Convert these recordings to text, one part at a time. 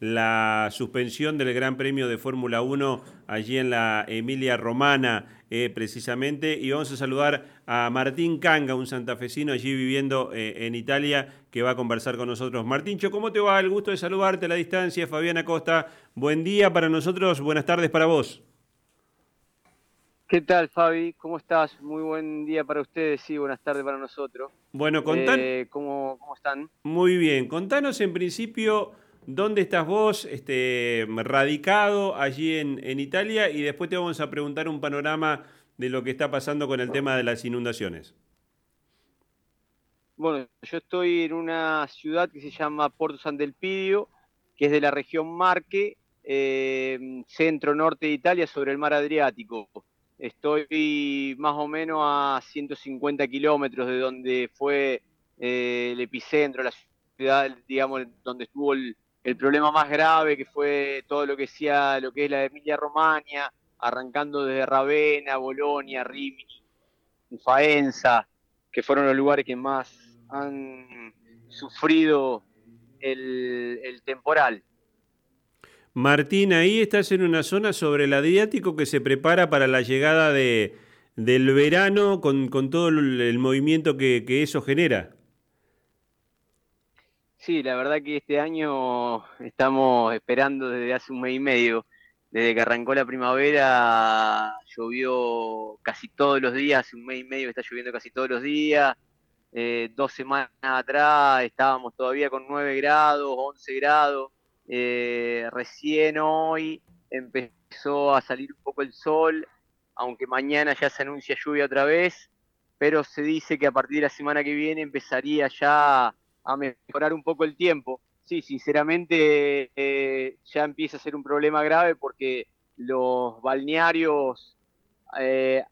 la suspensión del Gran Premio de Fórmula 1 allí en la Emilia Romana, eh, precisamente. Y vamos a saludar a Martín Canga, un santafesino allí viviendo eh, en Italia, que va a conversar con nosotros. Martíncho, ¿cómo te va? El gusto de saludarte a la distancia. Fabiana Costa, buen día para nosotros, buenas tardes para vos. ¿Qué tal, Fabi? ¿Cómo estás? Muy buen día para ustedes, sí, buenas tardes para nosotros. Bueno, contanos. Eh, ¿cómo, ¿Cómo están? Muy bien, contanos en principio dónde estás vos este, radicado allí en, en Italia y después te vamos a preguntar un panorama de lo que está pasando con el tema de las inundaciones. Bueno, yo estoy en una ciudad que se llama Porto San del Pidio, que es de la región Marque, eh, centro-norte de Italia, sobre el mar Adriático. Estoy más o menos a 150 kilómetros de donde fue eh, el epicentro, la ciudad, digamos, donde estuvo el, problema más grave, que fue todo lo que sea, lo que es la Emilia Romagna, arrancando desde Ravenna, Bolonia, Rimini, Faenza, que fueron los lugares que más han sufrido el temporal. Martín, ahí estás en una zona sobre el Adriático que se prepara para la llegada de, del verano con, todo el, movimiento que, eso genera. Sí, la verdad que este año estamos esperando desde hace un mes y medio. Desde que arrancó la primavera llovió casi todos los días, hace un mes y medio está lloviendo casi todos los días. Eh, dos semanas atrás estábamos todavía con 9 grados, 11 grados eh, recién hoy empezó a salir un poco el sol, aunque mañana ya se anuncia lluvia otra vez, pero se dice que a partir de la semana que viene empezaría ya a mejorar un poco el tiempo. Sí, sinceramente eh, ya empieza a ser un problema grave porque los balnearios eh,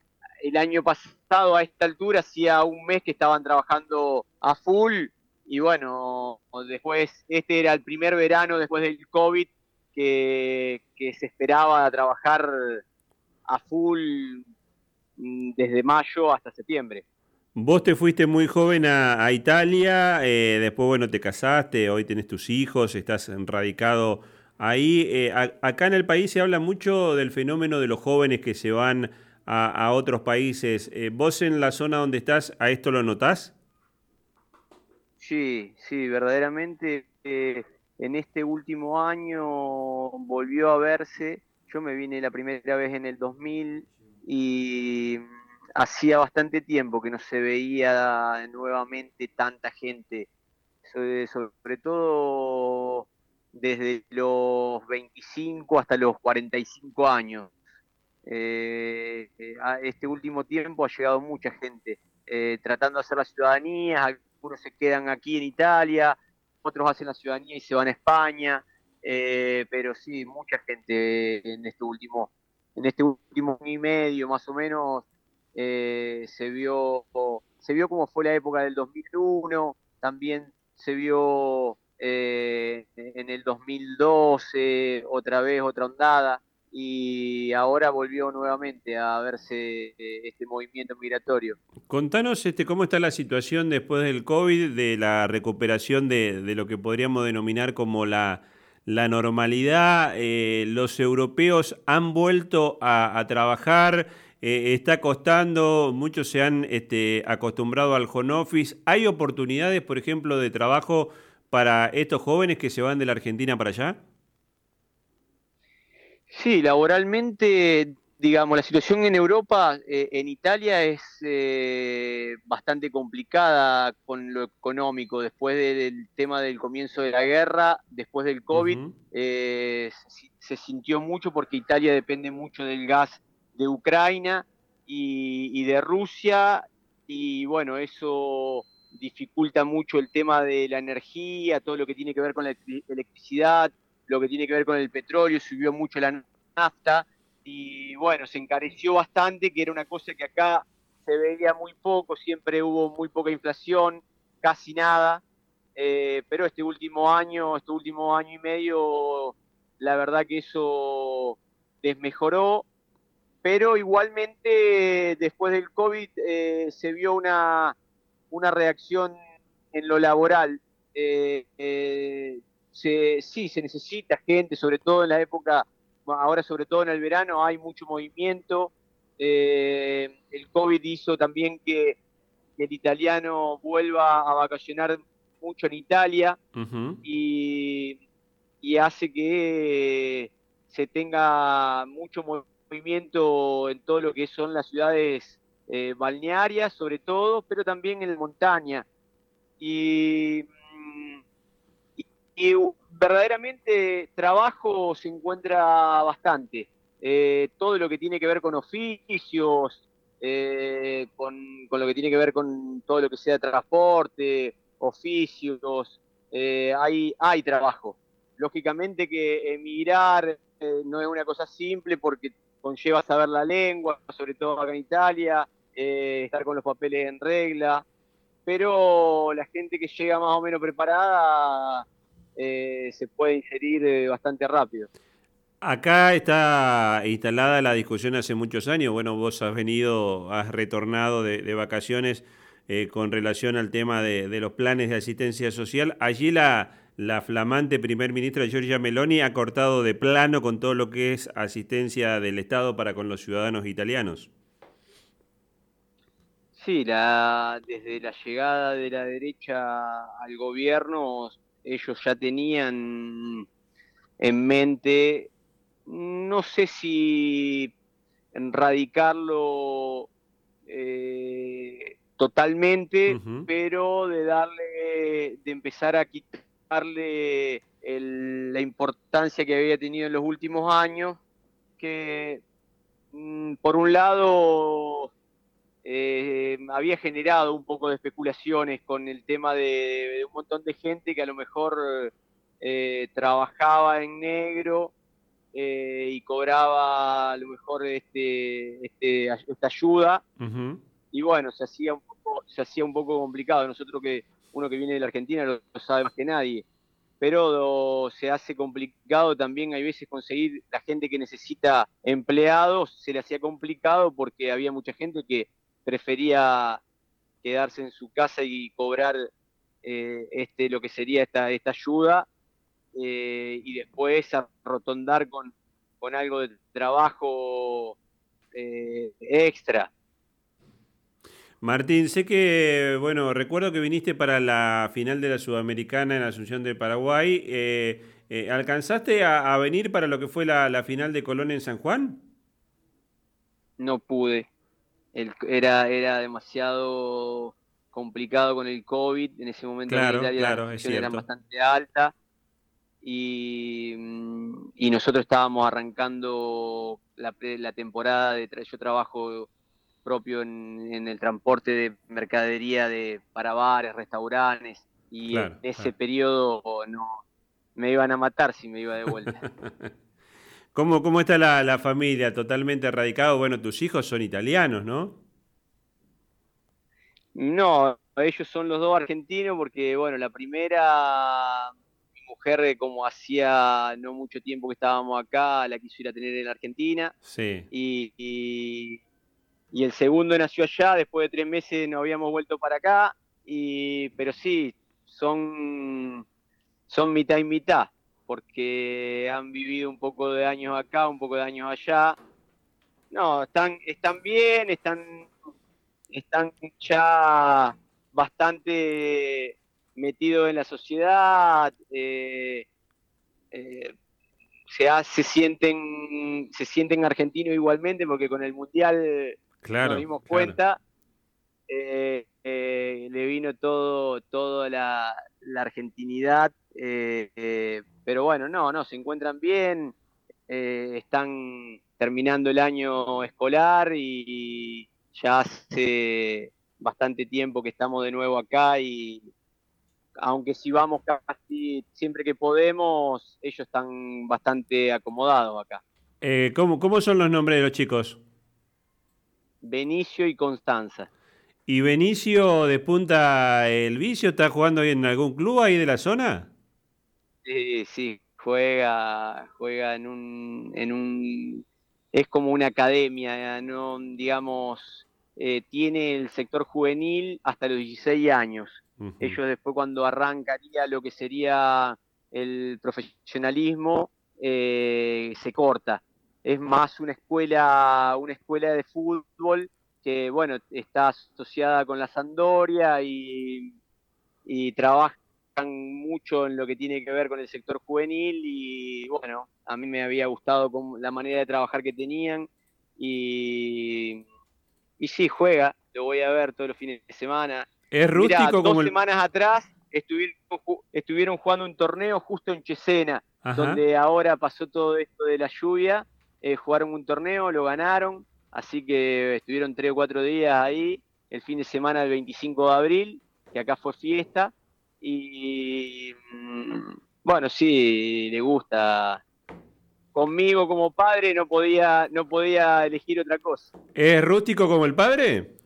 el año pasado a esta altura hacía un mes que estaban trabajando a full y bueno, después, este era el primer verano después del COVID que, se esperaba trabajar a full mm, desde mayo hasta septiembre. Vos te fuiste muy joven a, Italia, eh, después, bueno, te casaste, hoy tenés tus hijos, estás radicado ahí. Eh, acá en el país se habla mucho del fenómeno de los jóvenes que se van a, otros países. Eh, ¿Vos en la zona donde estás, a esto lo notás? Sí, sí, verdaderamente eh, en este último año volvió a verse. Yo me vine la primera vez en el 2000 y hacía bastante tiempo que no se veía nuevamente tanta gente, sobre, todo desde los 25 hasta los 45 años. Eh, eh, este último tiempo ha llegado mucha gente tratando de hacer la ciudadanía, algunos se quedan aquí en Italia, otros hacen la ciudadanía y se van a España, eh, pero sí, mucha gente en este último, en este último año y medio más o menos eh, se vio se vio como fue la época del 2001, también se vio eh, en el 2012 otra vez otra ondada y ahora volvió nuevamente a verse eh, este movimiento migratorio. Contanos este, cómo está la situación después del COVID, de la recuperación de, lo que podríamos denominar como la, normalidad. Eh, los europeos han vuelto a, trabajar, eh, está costando, muchos se han este, acostumbrado al home office. ¿Hay oportunidades, por ejemplo, de trabajo para estos jóvenes que se van de la Argentina para allá? Sí, laboralmente, digamos, la situación en Europa, eh, en Italia es eh, bastante complicada con lo económico. Después del tema del comienzo de la guerra, después del COVID, eh, se, sintió mucho porque Italia depende mucho del gas de Ucrania y, de Rusia. Y bueno, eso dificulta mucho el tema de la energía, todo lo que tiene que ver con la electricidad, lo que tiene que ver con el petróleo, subió mucho la nafta. Y bueno, se encareció bastante, que era una cosa que acá se veía muy poco, siempre hubo muy poca inflación, casi nada, eh, pero este último año, este último año y medio, la verdad que eso desmejoró, pero igualmente después del COVID eh, se vio una, una reacción en lo laboral. Eh, se, sí, se necesita gente, sobre todo en la época, ahora sobre todo en el verano hay mucho movimiento. Eh, el COVID hizo también que, el italiano vuelva a vacacionar mucho en Italia y, y hace que se tenga mucho movimiento en todo lo que son las ciudades eh, balnearias, sobre todo, pero también en la montaña. Y, y, verdaderamente trabajo se encuentra bastante. Eh, todo lo que tiene que ver con oficios, eh, con, con, lo que tiene que ver con todo lo que sea transporte, oficios, hay, hay trabajo. Lógicamente que emigrar no es una cosa simple porque conlleva saber la lengua, sobre todo acá en Italia, eh, estar con los papeles en regla, pero la gente que llega más o menos preparada eh, se puede inserir eh, bastante rápido. Acá está instalada la discusión hace muchos años. Bueno, vos has venido, has retornado de, vacaciones con relación al tema de, de, los planes de asistencia social. Allí la, la flamante primer ministra Giorgia Meloni ha cortado de plano con todo lo que es asistencia del Estado para con los ciudadanos italianos. Sí, la, desde la llegada de la derecha al gobierno, ellos ya tenían en mente, no sé si erradicarlo eh, totalmente, pero de darle, de empezar a quitar darle la importancia que había tenido en los últimos años, que mm, por un lado eh, había generado un poco de especulaciones con el tema de, un montón de gente que a lo mejor eh, trabajaba en negro eh, y cobraba a lo mejor este, este esta ayuda. Y bueno, se hacía, un poco, se hacía un poco complicado. Nosotros que uno que viene de la Argentina lo, sabe más que nadie, pero se hace complicado también, hay veces conseguir la gente que necesita empleados, se le hacía complicado porque había mucha gente que prefería quedarse en su casa y cobrar eh, este lo que sería esta, esta ayuda eh, y después rotondar con, con algo de trabajo eh, extra. Martín, sé que, bueno, recuerdo que viniste para la final de la Sudamericana en Asunción de Paraguay. Eh, eh, ¿Alcanzaste a, venir para lo que fue la, final de Colón en San Juan? No pude. era, era demasiado complicado con el COVID. En ese momento claro, en Italia las eran bastante altas. Y, mm, y, nosotros estábamos arrancando la, la temporada de yo trabajo propio en, el transporte de mercadería de para bares, restaurantes, y en ese periodo no me iban a matar si me iba de vuelta. ¿Cómo, cómo está la, familia? ¿Totalmente radicado? Bueno, tus hijos son italianos, ¿no? No, ellos son los dos argentinos porque, bueno, la primera, mi mujer, como hacía no mucho tiempo que estábamos acá, la quiso ir a tener en Argentina. Sí. y y el segundo nació allá, después de tres meses nos habíamos vuelto para acá, y, pero sí, son, son mitad y mitad, porque han vivido un poco de años acá, un poco de años allá. No, están, están bien, están, están ya bastante metidos en la sociedad, eh, eh, se, se, sienten, se sienten argentinos igualmente, porque con el Mundial Claro, nos dimos cuenta, eh, eh, le vino todo, toda la, argentinidad, eh, pero bueno, no, no, se encuentran bien, están terminando el año escolar y ya hace bastante tiempo que estamos de nuevo acá y aunque si vamos casi siempre que podemos, ellos están bastante acomodados acá. ¿cómo, ¿Cómo son los nombres de los chicos? Benicio y Constanza. ¿Y Benicio despunta el vicio? ¿Está jugando en algún club ahí de la zona? Sí, sí, juega, juega en un, en un, es como una academia, no, digamos, eh, tiene el sector juvenil hasta los 16 años. Ellos después cuando arrancaría lo que sería el profesionalismo eh, se corta. Es más una escuela, una escuela de fútbol que, bueno, está asociada con la Sandoria y, y trabajan mucho en lo que tiene que ver con el sector juvenil y, bueno, a mí me había gustado la manera de trabajar que tenían y, y sí, juega, lo voy a ver todos los fines de semana. Es rústico dos semanas atrás estuvieron, estuvieron jugando un torneo justo en Chesena, donde ahora pasó todo esto de la lluvia. Eh, jugaron un torneo, lo ganaron, así que estuvieron tres o cuatro días ahí. El fin de semana del 25 de abril, que acá fue fiesta. Y mm, bueno, sí, le gusta. Conmigo como padre no podía, no podía elegir otra cosa. ¿Es rústico como el padre?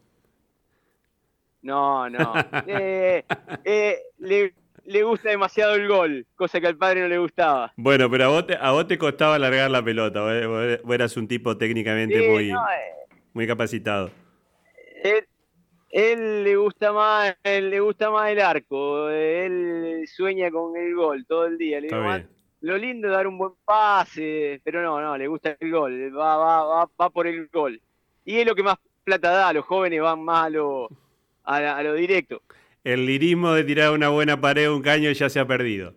No, no. Eh, eh, le, gusta demasiado el gol, cosa que al padre no le gustaba. Bueno, pero a vos te, a vos te costaba largar la pelota. Vos, eras un tipo técnicamente muy, eh, muy capacitado. Él, le gusta más, él le gusta más el arco. Él sueña con el gol todo el día. lo lindo es dar un buen pase, pero no, no, le gusta el gol. Va, va, va, va por el gol. Y es lo que más plata da. Los jóvenes van más a lo a, lo directo. El lirismo de tirar una buena pared o un caño ya se ha perdido.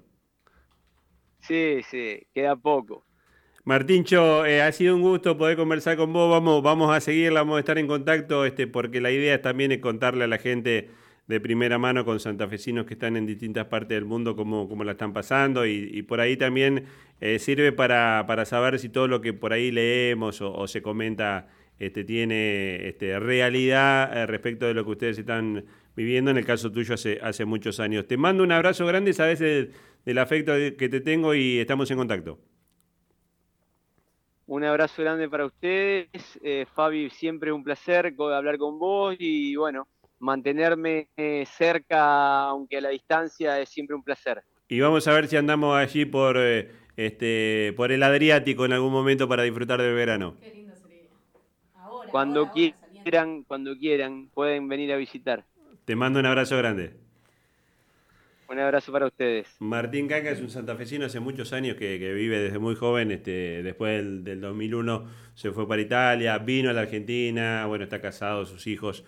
Sí, sí, queda poco. Martíncho, eh, ha sido un gusto poder conversar con vos. Vamos, vamos a seguir, vamos a estar en contacto, este, porque la idea también es contarle a la gente de primera mano con santafesinos que están en distintas partes del mundo cómo, cómo la están pasando y, por ahí también eh, sirve para, para, saber si todo lo que por ahí leemos o se comenta este, tiene este, realidad eh, respecto de lo que ustedes están viviendo, en el caso tuyo hace, hace muchos años. Te mando un abrazo grande, sabes del afecto que te tengo y estamos en contacto. Un abrazo grande para ustedes. Eh, Fabi, siempre un placer hablar con vos y bueno, mantenerme eh, cerca, aunque a la distancia, es siempre un placer. Y vamos a ver si andamos allí por, este, por el Adriático en algún momento para disfrutar del verano cuando quieran, cuando quieran, pueden venir a visitar. Te mando un abrazo grande. Un abrazo para ustedes. Martín Canga es un santafesino hace muchos años que, vive desde muy joven. Este, después del, del, 2001 se fue para Italia, vino a la Argentina, bueno, está casado, sus hijos